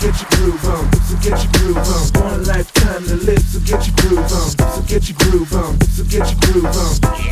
get your groove on, so get your groove on. One lifetime to live, so get your groove on, so get your groove on, so get your groove on.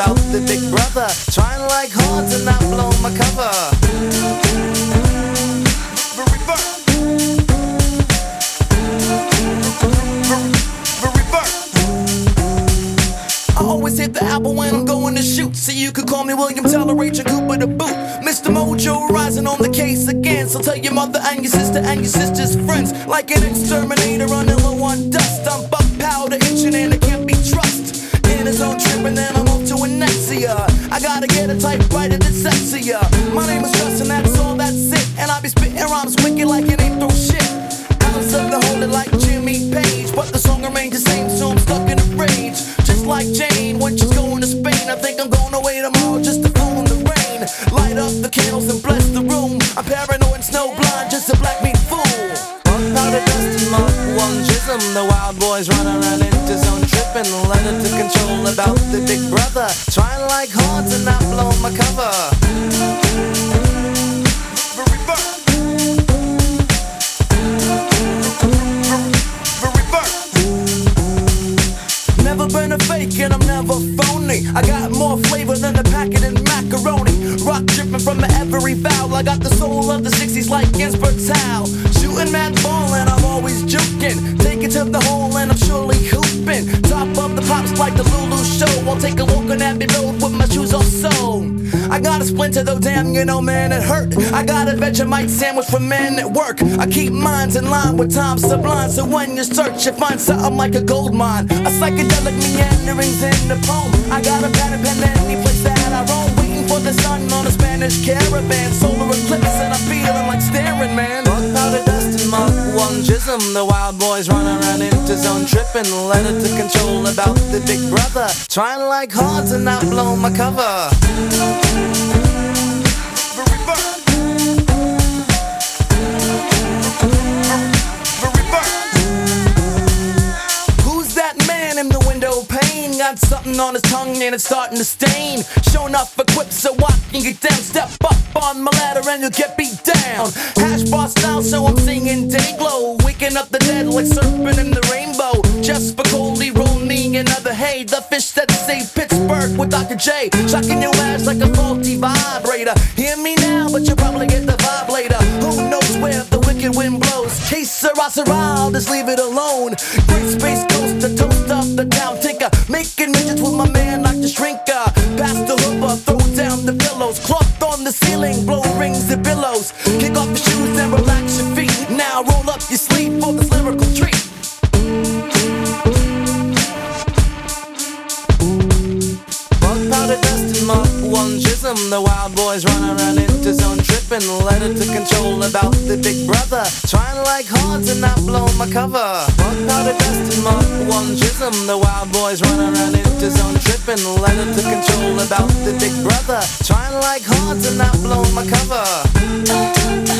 About the big brother. Trying like horns and not blow my cover. I always hit the apple when I'm going to shoot. So you could call me William Teller, Rachel Cooper the boot. Mr. Mojo rising on the case again. So tell your mother and your sister and your sister's friends. Like an So when you search, you find something like a gold mine. A psychedelic meanderings in the poem. I got a pen and pen any place that I roam. Waiting for the sun on a Spanish caravan. Solar eclipse and I'm feeling like staring, man. Bug powder dust and Mark one jism. The wild boys run around into zone tripping. Letter to control about the big brother. Trying like horns and not blow my cover. Something on his tongue and it's starting to stain. Showing up equipped so I can get down. Step up on my ladder and you'll get beat down. Hash bar style, so I'm singing day glow. Waking up the dead like surfing in the rainbow. Just for Coley, roll me another hay. The fish that saved Pittsburgh with Dr. J. Shocking your ass like a faulty vibrator. Hear me now, but you'll probably get the vibe later. Who knows where the wicked wind blows? Case Sarah, I'll just leave it alone. Great space coast, the toast of the town tinker. Making midgets with my man like the shrinker. Pass the hoover, throw down the pillows. Cloth on the ceiling, blow rings and billows. Kick off your shoes and relax your feet. Now roll up your sleeve for this lyrical one jism. The wild boys run around into zone tripping. Let it to control about the big brother. Trying like horns and not blow my cover. Bug powder dust Mark one jism. The wild boys run around into zone tripping. Let it to control about the big brother. Trying like horns and not blow my cover.